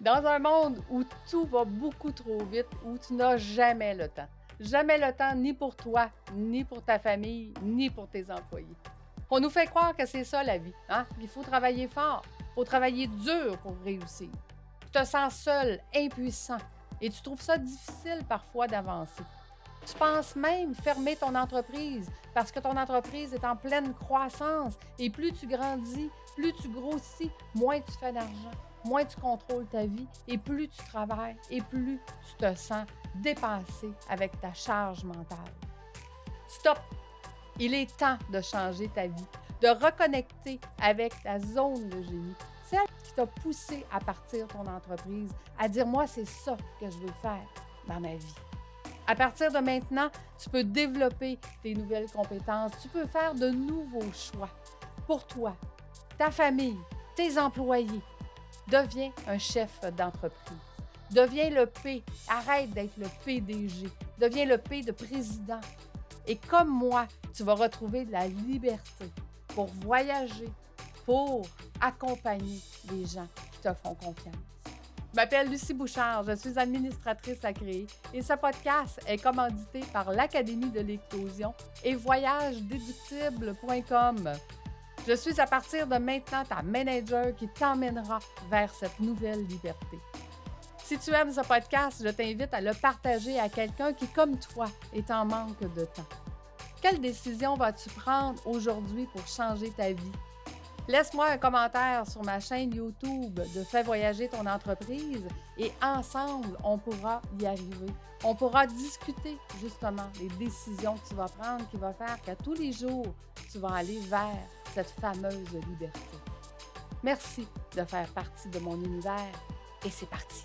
Dans un monde où tout va beaucoup trop vite, où tu n'as jamais le temps. Jamais le temps ni pour toi, ni pour ta famille, ni pour tes employés. On nous fait croire que c'est ça la vie. Hein? Il faut travailler fort, il faut travailler dur pour réussir. Tu te sens seul, impuissant, et tu trouves ça difficile parfois d'avancer. Tu penses même fermer ton entreprise parce que ton entreprise est en pleine croissance et plus tu grandis, plus tu grossis, moins tu fais d'argent, moins tu contrôles ta vie et plus tu travailles et plus tu te sens dépassé avec ta charge mentale. Stop! Il est temps de changer ta vie, de reconnecter avec ta zone de génie, celle qui t'a poussé à partir ton entreprise, à dire moi c'est ça que je veux faire dans ma vie. À partir de maintenant, tu peux développer tes nouvelles compétences, tu peux faire de nouveaux choix pour toi, ta famille, tes employés. Deviens un chef d'entreprise. Deviens le P. Arrête d'être le PDG. Deviens le P de président. Et comme moi, tu vas retrouver de la liberté pour voyager, pour accompagner les gens qui te font confiance. Je m'appelle Lucie Bouchard, je suis administratrice à créer et ce podcast est commandité par l'Académie de l'éclosion et voyagedéductible.com. Je suis à partir de maintenant ta manager qui t'emmènera vers cette nouvelle liberté. Si tu aimes ce podcast, je t'invite à le partager à quelqu'un qui, comme toi, est en manque de temps. Quelle décision vas-tu prendre aujourd'hui pour changer ta vie? Laisse-moi un commentaire sur ma chaîne YouTube de Fais voyager ton entreprise et ensemble, on pourra y arriver. On pourra discuter justement des décisions que tu vas prendre qui vont faire qu'à tous les jours, tu vas aller vers cette fameuse liberté. Merci de faire partie de mon univers et c'est parti.